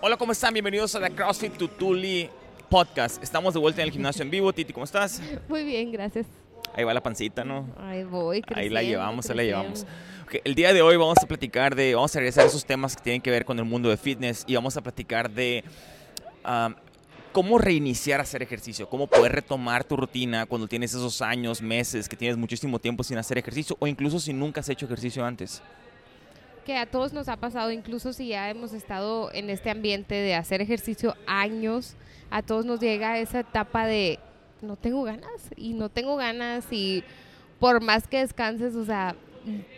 Hola, ¿cómo están? Bienvenidos a la CrossFit Tutuli Podcast. Estamos de vuelta en el gimnasio en vivo. Titi, ¿cómo estás? Muy bien, gracias. Ahí va la pancita, ¿no? Ahí voy, Ahí la creciendo, llevamos, ahí la creciendo. llevamos. El día de hoy vamos a platicar de, vamos a regresar a esos temas que tienen que ver con el mundo de fitness y vamos a platicar de um, cómo reiniciar a hacer ejercicio, cómo poder retomar tu rutina cuando tienes esos años, meses, que tienes muchísimo tiempo sin hacer ejercicio o incluso si nunca has hecho ejercicio antes. Que a todos nos ha pasado, incluso si ya hemos estado en este ambiente de hacer ejercicio años, a todos nos llega esa etapa de no tengo ganas y no tengo ganas y por más que descanses, o sea,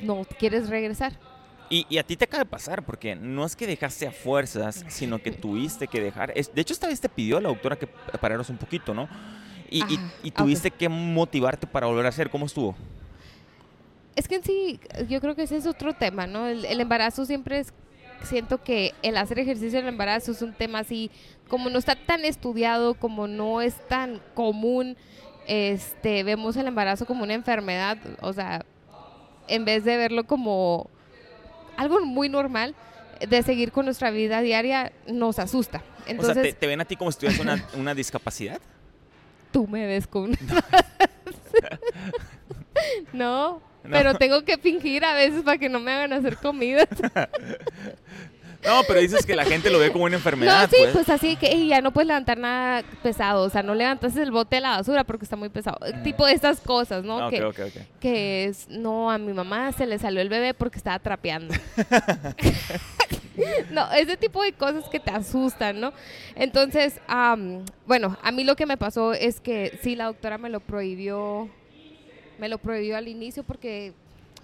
no quieres regresar. Y, y a ti te acaba de pasar, porque no es que dejaste a fuerzas, sino que tuviste que dejar. Es- de hecho, esta vez te pidió la doctora que pararas un poquito, ¿no? Y, y- Ajá, y ok. tuviste que motivarte para volver a hacer. ¿Cómo estuvo? Es que en sí, yo creo que ese es otro tema, ¿no? El, el embarazo siempre es, siento que el hacer ejercicio en el embarazo es un tema así, como no está tan estudiado, como no es tan común, este, vemos el embarazo como una enfermedad, o sea, en vez de verlo como algo muy normal, de seguir con nuestra vida diaria, nos asusta. Entonces, o sea, ¿te, te ven a ti como si tuvieras una, una discapacidad? tú me ves con... no, No. pero tengo que fingir a veces para que no me hagan hacer comida. No, pero dices que la gente lo ve como una enfermedad. No, sí, pues. pues así que "Ey, ya no puedes levantar nada pesado, o sea, no levantas el bote de la basura porque está muy pesado. Tipo de estas cosas, ¿no? Ah, que, que es, no, a mi mamá se le salió el bebé porque estaba trapeando. no, ese tipo de cosas que te asustan, ¿no? Entonces, am, bueno, a mí lo que me pasó es que sí, la doctora me lo prohibió, me lo prohibió al inicio porque,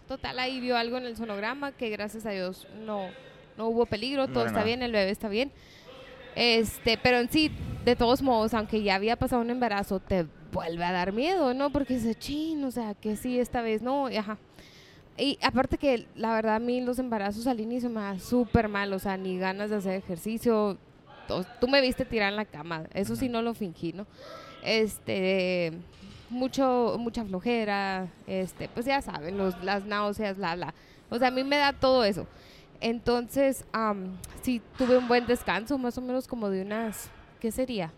total, ahí vio algo en el sonograma que gracias a Dios no, no hubo peligro, No todo está bien, el bebé está bien. Este, pero en sí, de todos modos, aunque ya había pasado un embarazo, te vuelve a dar miedo, ¿no? Porque dices, chin, o sea, que sí, esta vez no, y ajá. Y aparte que la verdad a mí los embarazos al inicio me da súper mal, o sea, ni ganas de hacer ejercicio. Tú me viste tirar en la cama, eso sí no lo fingí, ¿no? Este, mucho, mucha flojera, este, pues ya saben, los, las náuseas, la, la. O sea, a mí me da todo eso. Entonces, am, sí tuve un buen descanso, más o menos como de unas, ¿qué sería?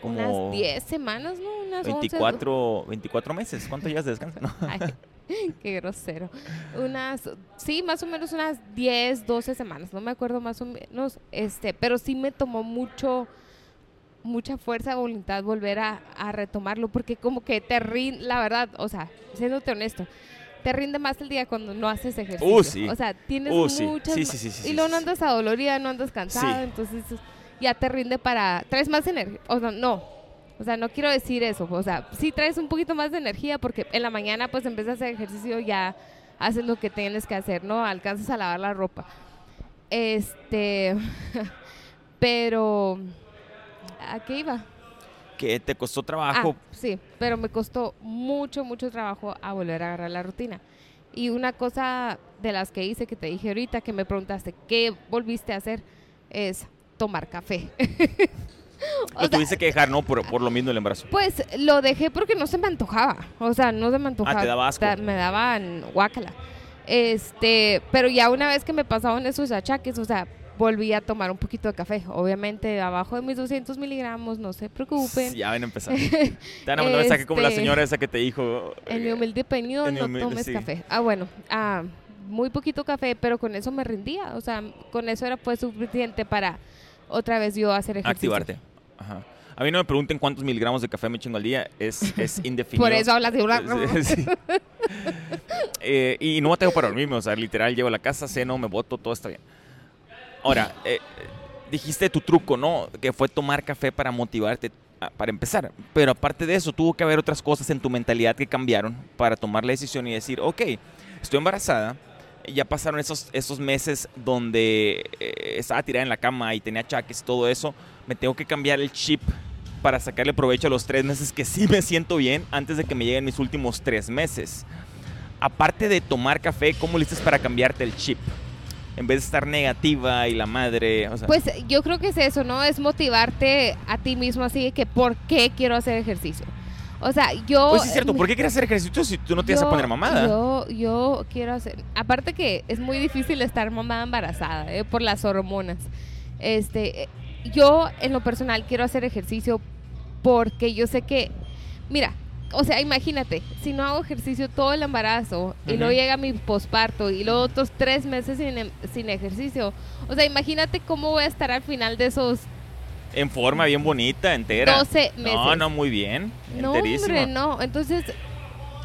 Como Unas 10 semanas, ¿no? Unas 11, 24, 24 meses. ¿Cuánto llevas de descanso? No. Ay, qué grosero. Unas, sí, más o menos unas 10, 12 semanas, no me acuerdo más o menos, este, pero sí me tomó mucho, mucha fuerza de voluntad volver a, a retomarlo, porque como que te rinde, la verdad, o sea, siéndote honesto, te rinde más el día cuando no haces ejercicio. Uh, sí. O sea, tienes Uh, sí. muchas... Sí, y luego no andas adolorida, no andas cansada, entonces ya te rinde para... Traes más energía, o sea, no, o sea, no quiero decir eso. O sea, sí traes un poquito más de energía porque en la mañana pues empiezas a hacer ejercicio, ya haces lo que tienes que hacer, ¿no? Alcanzas a lavar la ropa. Este, pero, ¿a qué iba? Que te costó trabajo. Ah, sí, pero me costó mucho, mucho trabajo a volver a agarrar la rutina. Y una cosa de las que hice que te dije ahorita, que me preguntaste, ¿qué volviste a hacer? Es tomar café. Lo sea, tuviste que dejar, ¿no? Por, por lo mismo del embarazo. Pues lo dejé porque no se me antojaba. O sea, no se me antojaba. Ah, te daba asco. Me daban guácala. Este, pero ya una vez que me pasaban esos achaques, o sea, volví a tomar un poquito de café. Obviamente, abajo de mis 200 miligramos, no se preocupen. Ya ven a empezar. Te van a mandar mensaje como la Este, señora esa que te dijo. En mi eh, humilde opinión, no humilde- tomes sí. café. Ah, bueno, ah, muy poquito café, pero con eso me rendía. O sea, con eso era pues suficiente para otra vez yo hacer ejercicio. Activarte. Ajá. A mí no me pregunten cuántos miligramos de café me chingo al día. Es, es indefinido. Por eso hablas de una... Sí. Eh, y no tengo para dormirme, o sea, literal, llego a la casa, ceno, me boto, todo está bien. Ahora, eh, dijiste tu truco, ¿no? Que fue tomar café para motivarte, a- para empezar. Pero aparte de eso, tuvo que haber otras cosas en tu mentalidad que cambiaron para tomar la decisión y decir, ok, estoy embarazada, ya pasaron esos, esos meses donde eh, estaba tirada en la cama y tenía achaques y todo eso, me tengo que cambiar el chip para sacarle provecho a los tres meses que sí me siento bien antes de que me lleguen mis últimos tres meses. Aparte de tomar café, ¿cómo le hiciste para cambiarte el chip? En vez de estar negativa y la madre, o sea, Pues yo creo que es eso, ¿no? Es motivarte a ti mismo así de que por qué quiero hacer ejercicio. O sea, yo... pues sí es cierto, ¿por qué quieres hacer ejercicio si tú no te vas a yo- poner mamada? Yo, yo quiero hacer... Aparte que es muy difícil estar mamada embarazada, ¿eh? Por las hormonas. Este, eh, yo en lo personal quiero hacer ejercicio porque yo sé que, mira, o sea, imagínate, si no hago ejercicio todo el embarazo y luego Ujú. llega mi posparto y luego otros tres meses sin, em- sin ejercicio, o sea, imagínate cómo voy a estar al final de esos En forma bien bonita, entera. 12 meses. No, no, muy bien. No, hombre, no. Entonces,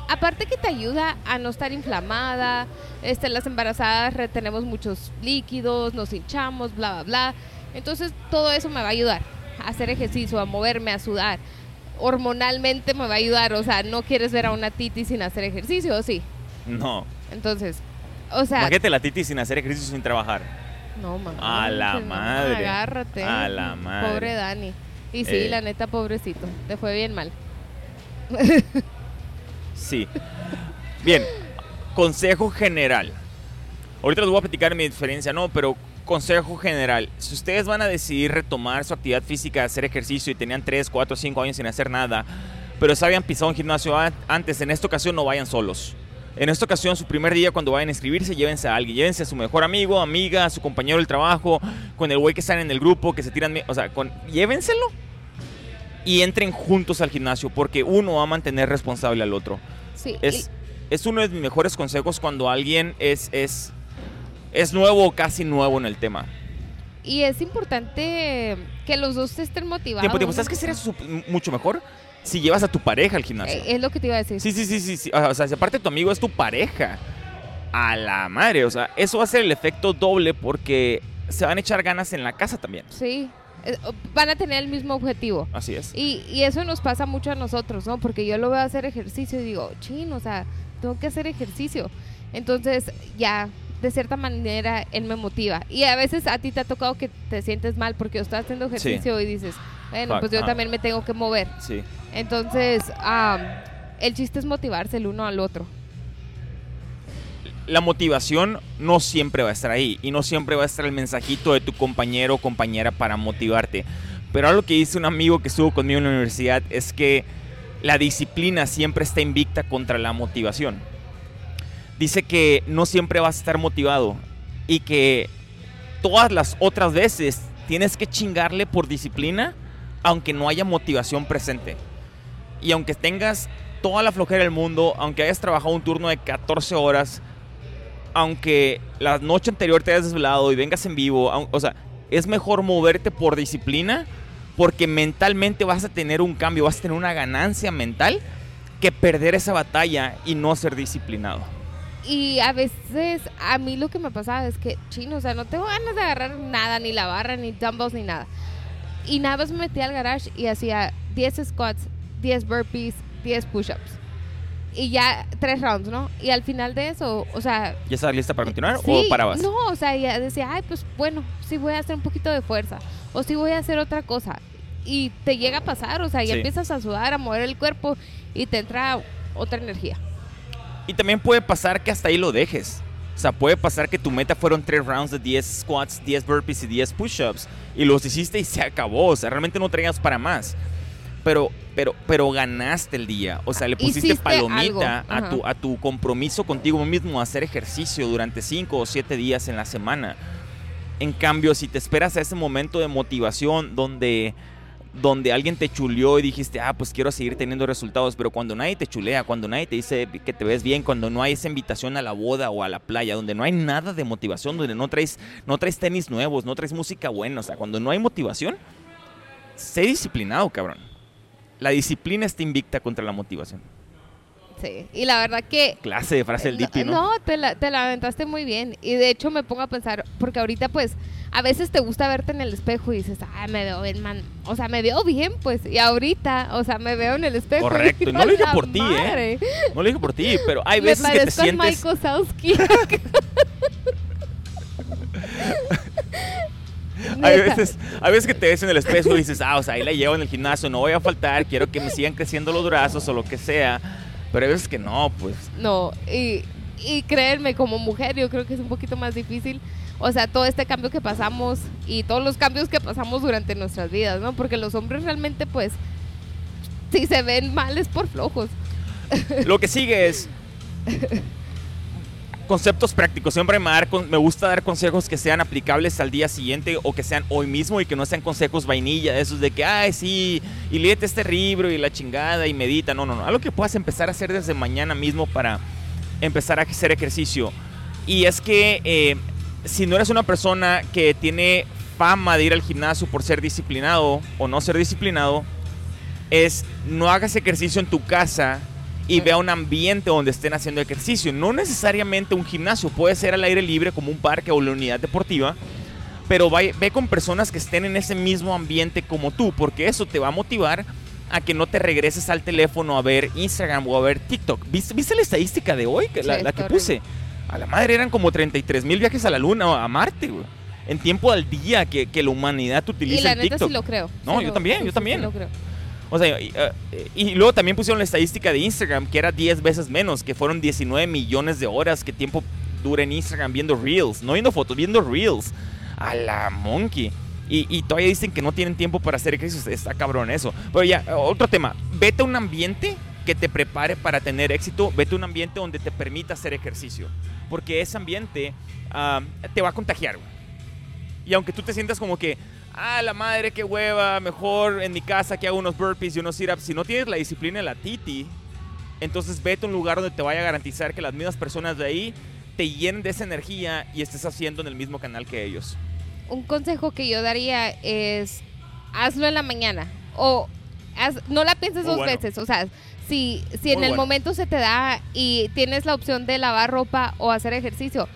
aparte que te ayuda a no estar inflamada, este, las embarazadas retenemos muchos líquidos, nos hinchamos, bla, bla, bla. Entonces, todo eso me va a ayudar a hacer ejercicio, a moverme, a sudar. Hormonalmente me va a ayudar, o sea, no quieres ver a una titi sin hacer ejercicio, ¿o sí? No. Entonces, o sea, Imagínate la titi sin hacer ejercicio sin trabajar. no mames, A la no, madre. agárrate. A la madre. Pobre Dani. Y sí, Eh. la neta, pobrecito, te fue bien mal. Sí. Bien, consejo general. Ahorita les voy a platicar mi diferencia, no, pero consejo general. Si ustedes van a decidir retomar su actividad física, hacer ejercicio y tenían 3, 4, 5 años sin hacer nada, pero se habían pisado un gimnasio an- antes, en esta ocasión no vayan solos. En esta ocasión, su primer día cuando vayan a inscribirse, llévense a alguien. Llévense a su mejor amigo, amiga, a su compañero del trabajo, con el güey que están en el grupo, que se tiran... O sea, con, llévenselo y entren juntos al gimnasio, porque uno va a mantener responsable al otro. Sí, Es, es uno de mis mejores consejos cuando alguien es, es, es nuevo o casi nuevo en el tema. Y es importante que los dos estén motivados. Tiempo, tiempo. ¿no? ¿Sabes qué sería mucho mejor? Si llevas a tu pareja al gimnasio. Eh, es lo que te iba a decir. Sí, sí, sí, sí, sí. O sea, si aparte tu amigo es tu pareja. A la madre. O sea, eso va a ser el efecto doble porque se van a echar ganas en la casa también. Sí. Eh, Van a tener el mismo objetivo. Así es. Y, y eso nos pasa mucho a nosotros, ¿no? Porque yo lo veo hacer ejercicio y digo, chin, o sea, tengo que hacer ejercicio. Entonces, ya, de cierta manera, él me motiva. Y a veces a ti te ha tocado que te sientes mal porque estoy haciendo ejercicio y dices, bueno, Fuck, pues yo ah. también me tengo que mover. Sí. Entonces, am, el chiste es motivarse el uno al otro. la motivación no siempre va a estar ahí y no siempre va a estar el mensajito de tu compañero o compañera para motivarte. Pero algo que dice un amigo que estuvo conmigo en la universidad es que la disciplina siempre está invicta contra la motivación. Dice que no siempre vas a estar motivado y que todas las otras veces tienes que chingarle por disciplina aunque no haya motivación presente. Y aunque tengas toda la flojera del mundo, aunque hayas trabajado un turno de 14 horas, aunque la noche anterior te hayas desvelado y vengas en vivo, o sea, es mejor moverte por disciplina porque mentalmente vas a tener un cambio, vas a tener una ganancia mental que perder esa batalla y no ser disciplinado. Y a veces a mí lo que me pasaba es que, chino, o sea, no tengo ganas de agarrar nada, ni la barra, ni dumbbells, ni nada. Y nada más me metía al garage y hacía 10 squats, 10 burpees, 10 push-ups. Y ya tres rounds, ¿no? Y al final de eso, o sea... ¿Ya estás lista para continuar sí, o parabas? No, o sea, ya decía, ay, pues bueno, sí voy a hacer un poquito de fuerza. O sí voy a hacer otra cosa. Y te llega a pasar, o sea, ya Sí. empiezas a sudar, a mover el cuerpo y te entra otra energía. Y también puede pasar que hasta ahí lo dejes. O sea, puede pasar que tu meta fueron 3 rounds de 10 squats, 10 burpees y 10 push-ups. Y los hiciste y se acabó. O sea, realmente no traías para más. Pero, pero, pero ganaste el día. O sea, le pusiste Hiciste palomita a tu, a tu compromiso contigo mismo, a hacer ejercicio durante 5 o 7 días en la semana. En cambio, si te esperas a ese momento de motivación donde, donde alguien te chuleó y dijiste, ah, pues quiero seguir teniendo resultados, pero cuando nadie te chulea, cuando nadie te dice que te ves bien, cuando no hay esa invitación a la boda o a la playa, donde no hay nada de motivación, donde no traes, no traes tenis nuevos, no traes música buena, o sea, cuando no hay motivación, sé disciplinado, cabrón. La disciplina está invicta contra la motivación. Sí. Y la verdad que Clase de frase del Dipi, ¿no? No, te la, te la aventaste muy bien. Y de hecho me pongo a pensar, porque ahorita pues a veces te gusta verte en el espejo y dices, ah, me veo bien, man. O sea, me veo bien, pues. Y ahorita, o sea, me veo en el espejo. Correcto, y no lo ¡A dije por ti, ¿eh? No lo dije por ti, pero hay me veces que te sientes... Hay veces, hay veces que te ves en el espejo y dices, ah, o sea, ahí la llevo en el gimnasio, no voy a faltar, quiero que me sigan creciendo los brazos o lo que sea. Pero hay veces que no, pues. No, y, y créanme, como mujer yo creo que es un poquito más difícil. O sea, todo este cambio que pasamos y todos los cambios que pasamos durante nuestras vidas, ¿no? Porque los hombres realmente, pues, si se ven mal es por flojos. Lo que sigue es. conceptos prácticos. Siempre me, gusta dar consejos que sean aplicables al día siguiente o que sean hoy mismo y que no sean consejos vainilla, esos de que, ay, sí, y léete este libro y la chingada y medita. No, no, no. Algo que puedas empezar a hacer desde mañana mismo para empezar a hacer ejercicio. Y es que eh, si no eres una persona que tiene fama de ir al gimnasio por ser disciplinado o no ser disciplinado, es no hagas ejercicio en tu casa y vea un ambiente donde estén haciendo ejercicio. No necesariamente un gimnasio, puede ser al aire libre como un parque o la unidad deportiva, pero vaya- ve con personas que estén en ese mismo ambiente como tú, porque eso te va a motivar a que no te regreses al teléfono a ver Instagram o a ver TikTok. ¿Viste, viste la estadística de hoy? Que la, Sí, la que puse. A la madre eran como 33 mil viajes a la luna o a Marte, güey. En tiempo al día que, que la humanidad Y utiliza la el neta TikTok. sí lo creo. No, Sí yo lo- también, yo también. sí lo creo. Eh, y luego también pusieron la estadística de Instagram, que era 10 veces menos, que fueron 19 millones de horas que tiempo dura en Instagram viendo Reels, no viendo fotos, viendo Reels. A la monkey. Y, todavía dicen que no tienen tiempo para hacer ejercicio, está cabrón eso. Pero ya, eh, otro tema, vete a un ambiente que te prepare para tener éxito, vete a un ambiente donde te permita hacer ejercicio, porque ese ambiente ah, te va a contagiar. Y aunque tú te sientas como que, ah, la madre, qué hueva, mejor en mi casa que hago unos burpees y unos sit-ups, si no tienes la disciplina de la titi, entonces vete a un lugar donde te vaya a garantizar que las mismas personas de ahí te llenen de esa energía y estés haciendo en el mismo canal que ellos. Un consejo que yo daría es hazlo en la mañana o haz- no la pienses Muy dos bueno. veces. O sea, si, si en Muy el bueno. momento se te da y tienes la opción de lavar ropa o hacer ejercicio,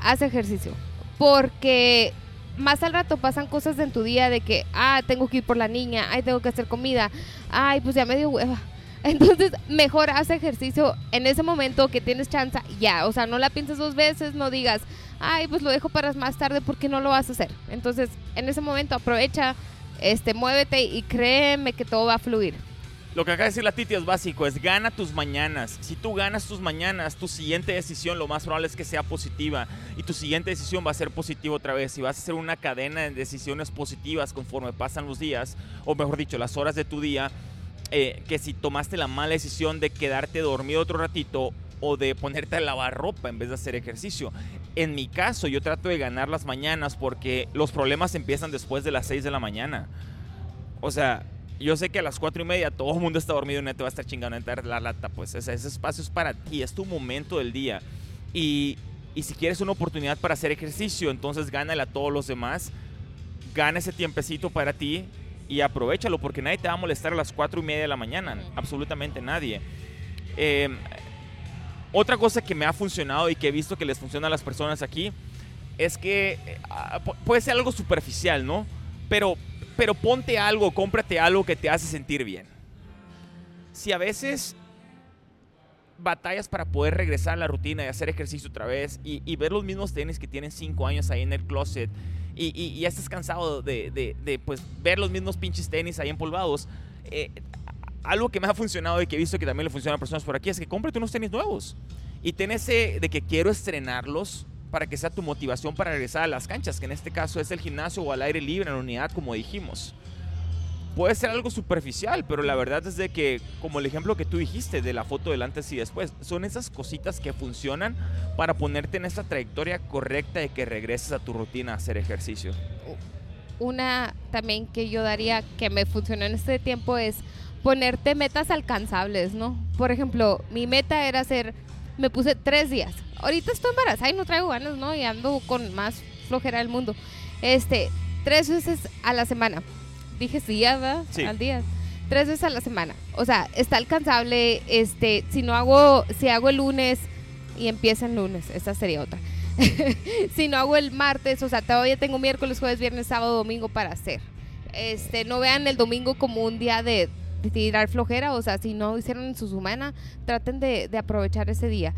haz ejercicio. Porque más al rato pasan cosas en tu día de que, ah, tengo que ir por la niña, ay, tengo que hacer comida, ay, pues ya me dio hueva. Entonces, mejor haz ejercicio en ese momento que tienes chance, ya. O sea, no la pienses dos veces, no digas, ay, pues lo dejo para más tarde porque no lo vas a hacer. Entonces, en ese momento aprovecha, este, muévete y créeme que todo va a fluir. Lo que acaba de decir la Titi es básico, es gana tus mañanas. Si tú ganas tus mañanas, tu siguiente decisión lo más probable es que sea positiva. Y tu siguiente decisión va a ser positiva otra vez. Y vas a hacer una cadena de decisiones positivas conforme pasan los días, o mejor dicho, las horas de tu día. eh, que si tomaste la mala decisión de quedarte dormido otro ratito o de ponerte a lavar ropa en vez de hacer ejercicio. En mi caso, yo trato de ganar las mañanas porque los problemas empiezan después de las 6 de la mañana. O sea, yo sé que a las cuatro y media todo el mundo está dormido y no te va a estar chingando a la lata. Pues ese, espacio es para ti, es tu momento del día. Y, y si quieres una oportunidad para hacer ejercicio, entonces gánale a todos los demás. Gana ese tiempecito para ti y aprovechalo porque nadie te va a molestar a las cuatro y media de la mañana. Absolutamente nadie. Eh, otra cosa que me ha funcionado y que he visto que les funciona a las personas aquí es que eh, ah, pu- puede ser algo superficial, ¿no? Pero, pero ponte algo, cómprate algo que te hace sentir bien. Si a veces batallas para poder regresar a la rutina y hacer ejercicio otra vez y, ver los mismos tenis que tienen cinco años ahí en el closet y, y- y ya estás cansado de, de- de, pues, ver los mismos pinches tenis ahí empolvados, eh, algo que me ha funcionado y que he visto que también le funciona a personas por aquí es que cómprate unos tenis nuevos y ten ese de que quiero estrenarlos para que sea tu motivación para regresar a las canchas, que en este caso es el gimnasio o al aire libre en la unidad, como dijimos. Puede ser algo superficial, pero la verdad es de que, como el ejemplo que tú dijiste de la foto del antes y después, son esas cositas que funcionan para ponerte en esa trayectoria correcta de que regreses a tu rutina a hacer ejercicio. Una también que yo daría que me funcionó en este tiempo es ponerte metas alcanzables, ¿no? Por ejemplo, mi meta era hacer, me puse tres días. Ahorita estoy embarazada y no traigo ganas, ¿no? Y ando con más flojera del mundo. Este, tres veces a la semana. Dije sí, ¿verdad? Sí. Al día. Tres veces a la semana. O sea, está alcanzable. Este, si no hago, si hago el lunes y empieza el lunes, esa sería otra. si no hago el martes, o sea, todavía tengo miércoles, jueves, viernes, sábado, domingo para hacer. Este, no vean el domingo como un día de, de tirar flojera, o sea, si no hicieron en su semana, traten de, de aprovechar ese día.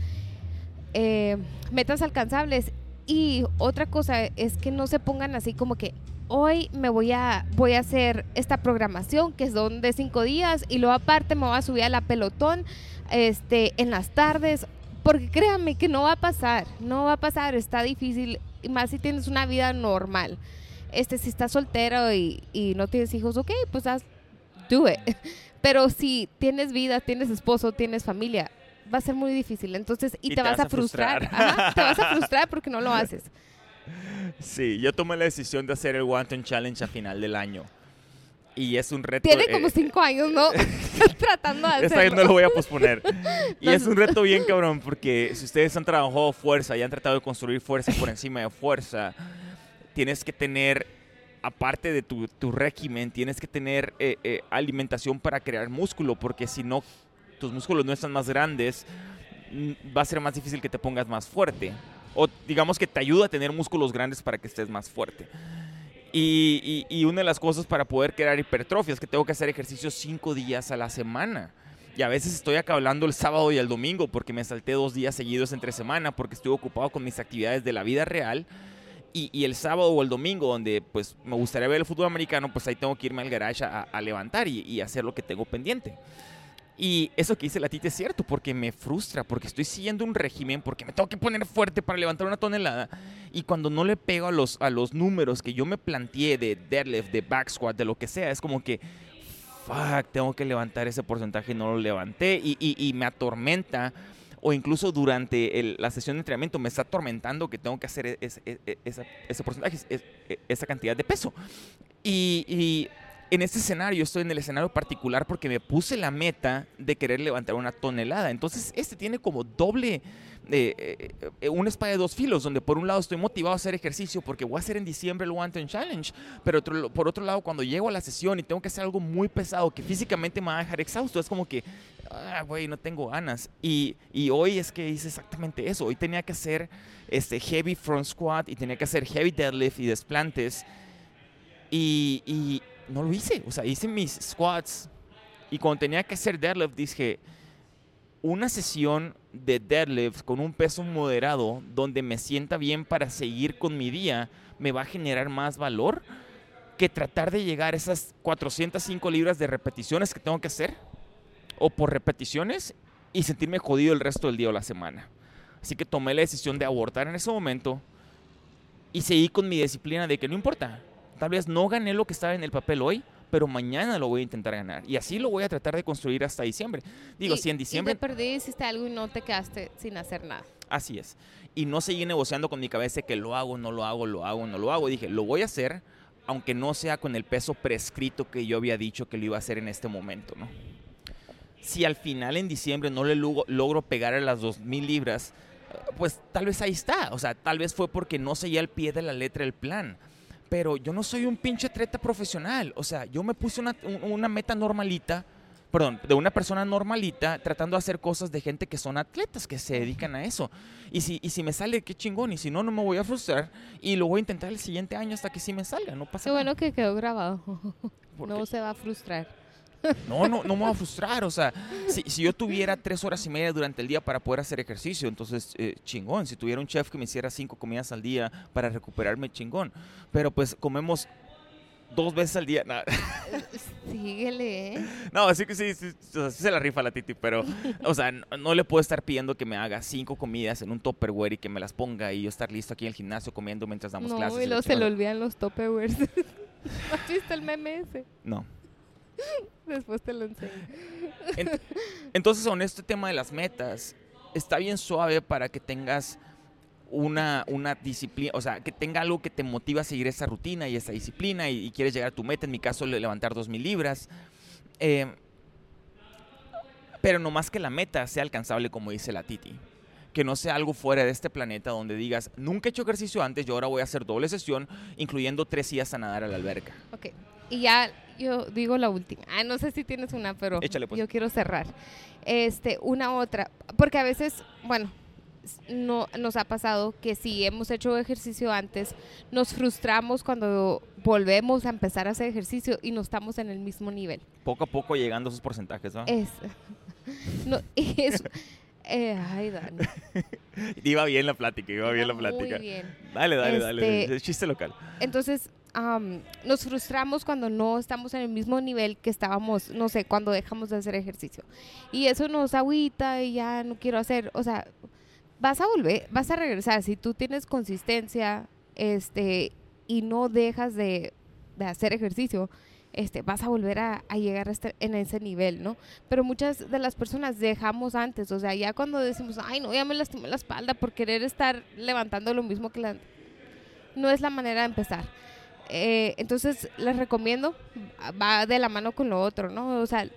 Eh, metas alcanzables. Y otra cosa es que no se pongan así como que hoy me voy a, voy a hacer esta programación que son de cinco días y luego aparte me voy a subir a la pelotón este, en las tardes. Porque créanme que no va a pasar, no va a pasar, está difícil, más si tienes una vida normal. Este, si estás soltero y, y no tienes hijos, ok, pues haz, do it. Pero si tienes vida, tienes esposo, tienes familia, va a ser muy difícil. Entonces, y, Y te, vas, a frustrar. Ajá, te vas a frustrar porque no lo haces. Sí, yo tomé la decisión de hacer el Wanton Challenge a final del año. Y es un reto. Tiene eh, como cinco años, ¿no? Tratando de Esta vez no hacerlo. lo voy a posponer. Y No es un reto bien cabrón, porque si ustedes han trabajado fuerza y han tratado de construir fuerza por encima de fuerza, tienes que tener, aparte de tu, tu régimen, tienes que tener eh, eh, alimentación para crear músculo, porque si no, tus músculos no están más grandes, mm, va a ser más difícil que te pongas más fuerte. O digamos que te ayuda a tener músculos grandes para que estés más fuerte. Y, una de las cosas para poder crear hipertrofia es que tengo que hacer ejercicio cinco días a la semana. Y a veces estoy acá hablando el sábado y el domingo porque me salté dos días seguidos entre semana porque estoy ocupado con mis actividades de la vida real. Y, el sábado o el domingo, donde pues me gustaría ver el fútbol americano, pues ahí tengo que irme al garage a, a levantar y hacer lo que tengo pendiente. Y eso que dice la Tita es cierto, porque me frustra, porque estoy siguiendo un régimen, porque me tengo que poner fuerte para levantar una tonelada. Y cuando no le pego a los, a los números que yo me planteé de deadlift, de back squat, de lo que sea, es como que, fuck, tengo que levantar ese porcentaje y no lo levanté. Y, y- y me atormenta, o incluso durante el- la sesión de entrenamiento me está atormentando que tengo que hacer e- e- e- ese porcentaje, es- esa cantidad de peso. Y, y en este escenario, estoy en el escenario particular porque me puse la meta de querer levantar una tonelada. Entonces, este tiene como doble, eh, eh, eh, una espada de dos filos, donde por un lado estoy motivado a hacer ejercicio porque voy a hacer en diciembre el One Ton Challenge, pero por otro lado, cuando llego a la sesión y tengo que hacer algo muy pesado que físicamente me va a dejar exhausto, es como que, ah, güey, no tengo ganas. Y, hoy es que hice exactamente eso. Hoy tenía que hacer este heavy front squat y tenía que hacer heavy deadlift y desplantes. Y no lo hice. O sea, hice mis squats. Y cuando tenía que hacer deadlift, dije, una sesión de deadlift con un peso moderado, donde me sienta bien para seguir con mi día, me va a generar más valor que tratar de llegar a esas 405 libras de repeticiones que tengo que hacer, o por repeticiones, y sentirme jodido el resto del día o la semana. Así que tomé la decisión de abortar en ese momento y seguí con mi disciplina de que no importa. Tal vez no gané lo que estaba en el papel hoy, pero mañana lo voy a intentar ganar. Y así lo voy a tratar de construir hasta diciembre. Digo, Y- si en Y diciembre... de perdí hiciste algo y no te quedaste sin hacer nada. Así es. Y no seguí negociando con mi cabeza que lo hago, no lo hago, lo hago, no lo hago. Dije, lo voy a hacer, aunque no sea con el peso prescrito que yo había dicho que lo iba a hacer en este momento, ¿no? Si al final en diciembre no le logro pegar a las 2.000 libras, pues tal vez ahí está. O sea, tal vez fue porque no seguía al pie de la letra el plan. Pero yo no soy un pinche atleta profesional. O sea, yo me puse una, un- una meta normalita, perdón, de una persona normalita tratando de hacer cosas de gente que son atletas, que se dedican a eso. Y si, y si me sale, qué chingón. Y si no, no me voy a frustrar. Y lo voy a intentar el siguiente año hasta que sí me salga. No pasa Qué nada. bueno que quedó grabado. No se va a frustrar. No, no, no me voy a frustrar. O sea, si, si yo tuviera tres horas y media durante el día para poder hacer ejercicio, entonces eh, chingón. Si tuviera un chef que me hiciera cinco comidas al día para recuperarme, chingón. Pero pues comemos dos veces al día. Nah. Síguele, ¿eh? No, así que sí, sí, sí se la rifa la Titi, pero, o sea, no, no le puedo estar pidiendo que me haga cinco comidas en un Tupperware y que me las ponga y yo estar listo aquí en el gimnasio comiendo mientras damos No, clases. y la luego se le olvidan los Tupperwares. ¿No has visto el meme ese? No. Después te lo enseño. Ent- Entonces, con este tema de las metas, está bien suave para que tengas una, una disciplina, o sea, que tenga algo que te motiva a seguir esa rutina y esa disciplina y, y quieres llegar a tu meta, en mi caso, le- levantar 2.000 libras. Eh, pero no más que la meta sea alcanzable, como dice la Titi. Que no sea algo fuera de este planeta donde digas, nunca he hecho ejercicio antes, yo ahora voy a hacer doble sesión, incluyendo tres días a nadar a la alberca. Ok. Y ya yo digo la última. Ah, no sé si tienes una, pero Échale, pues. yo quiero cerrar. Este, una otra. Porque a veces, bueno, no, nos ha pasado que si hemos hecho ejercicio antes, nos frustramos cuando volvemos a empezar a hacer ejercicio y no estamos en el mismo nivel. Poco a poco llegando a esos porcentajes, ¿no? Es. No, es. eh, ay, Dani. Iba bien la plática, iba bien la Muy plática. bien. Dale, dale, dale. Este- Es chiste local. Entonces, am, nos frustramos cuando no estamos en el mismo nivel que estábamos, no sé, cuando dejamos de hacer ejercicio. Y eso nos agüita y ya no quiero hacer, o sea, vas a volver, vas a regresar. Si tú tienes consistencia este, y no dejas de, de hacer ejercicio, este, vas a volver a, a llegar a este- en ese nivel, ¿no? Pero muchas de las personas dejamos antes, o sea, ya cuando decimos, ay, no, ya me lastimé la espalda por querer estar levantando lo mismo que la... No es la manera de empezar. Eh, entonces, les recomiendo, va de la mano con lo otro, ¿no? O sea,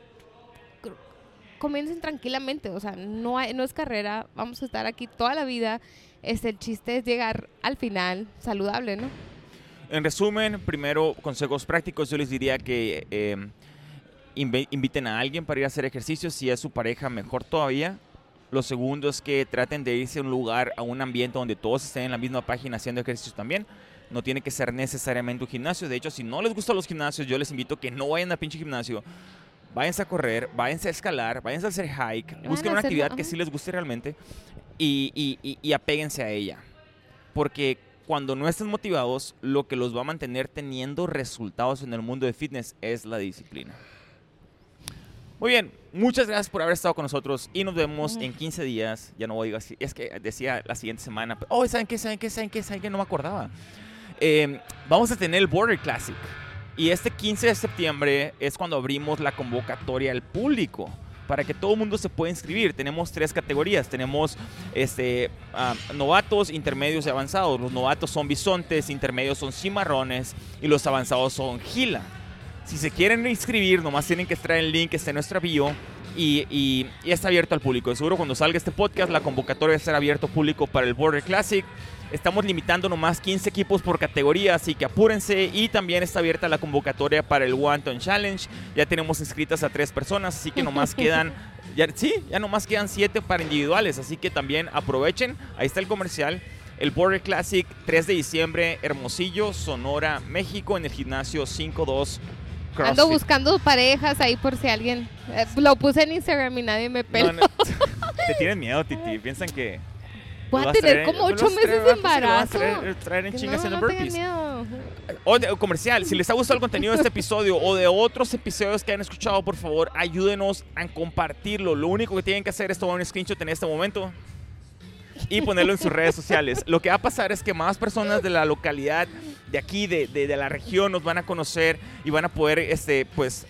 comiencen tranquilamente, o sea, no, hay- no es carrera, vamos a estar aquí toda la vida. Este, el chiste es llegar al final saludable, ¿no? En resumen, primero, consejos prácticos, yo les diría que eh, inviten a alguien para ir a hacer ejercicio, si es su pareja, mejor todavía. Lo segundo es que traten de irse a un lugar, a un ambiente donde todos estén en la misma página haciendo ejercicio también. No tiene que ser necesariamente un gimnasio. De hecho, si no les gustan los gimnasios, yo les invito que no vayan a pinche gimnasio. Váyanse a correr, váyanse a escalar, váyanse a hacer hike, busquen a una actividad que sí les guste realmente y, y, y, y apéguense a ella. Porque cuando no estén motivados, lo que los va a mantener teniendo resultados en el mundo de fitness es la disciplina. Muy bien, muchas gracias por haber estado con nosotros y nos vemos en 15 días. Ya no voy a decir, es que decía la siguiente semana. Oh, ¿saben qué? ¿Saben qué? ¿Saben qué? ¿Saben qué? No me acordaba. Eh, vamos a tener el Border Classic. Y este 15 de septiembre es cuando abrimos la convocatoria al público para que todo el mundo se pueda inscribir. Tenemos tres categorías. Tenemos este, ah, novatos, intermedios y avanzados. Los novatos son bisontes, intermedios son cimarrones y los avanzados son gila. Si se quieren inscribir, nomás tienen que extraer el link que está en nuestra bio y, y- y está abierto al público. Seguro cuando salga este podcast, la convocatoria estará abierto al público para el Border Classic. Estamos limitando nomás 15 equipos por categoría, así que apúrense. Y también está abierta la convocatoria para el One Ton Challenge. Ya tenemos inscritas a tres personas, así que nomás quedan, ya, sí, ya nomás quedan siete para individuales. Así que también aprovechen. Ahí está el comercial. El Border Classic, 3 de diciembre, Hermosillo, Sonora, México, en el gimnasio 52 CrossFit. Ando buscando parejas ahí por si alguien... eh, lo puse en Instagram y nadie me pela. No, no, te tienen miedo, Titi. Piensan que. Voy a tener como ocho meses de embarazo. traer- en chingas tengan burpees. O de, comercial, si les ha gustado el contenido de este episodio o de otros episodios que han escuchado, por favor, ayúdenos a compartirlo. Lo único que tienen que hacer es tomar un screenshot en este momento y ponerlo en sus redes sociales. Lo que va a pasar es que más personas de la localidad, de aquí, de, de- de la región, nos van a conocer y van a poder, este, pues,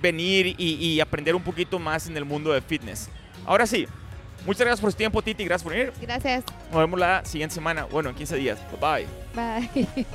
venir y, y aprender un poquito más en el mundo de fitness. Ahora sí, muchas gracias por su tiempo, Titi. Gracias por venir. Gracias. Nos vemos la siguiente semana. Bueno, en 15 días. Bye bye. Bye.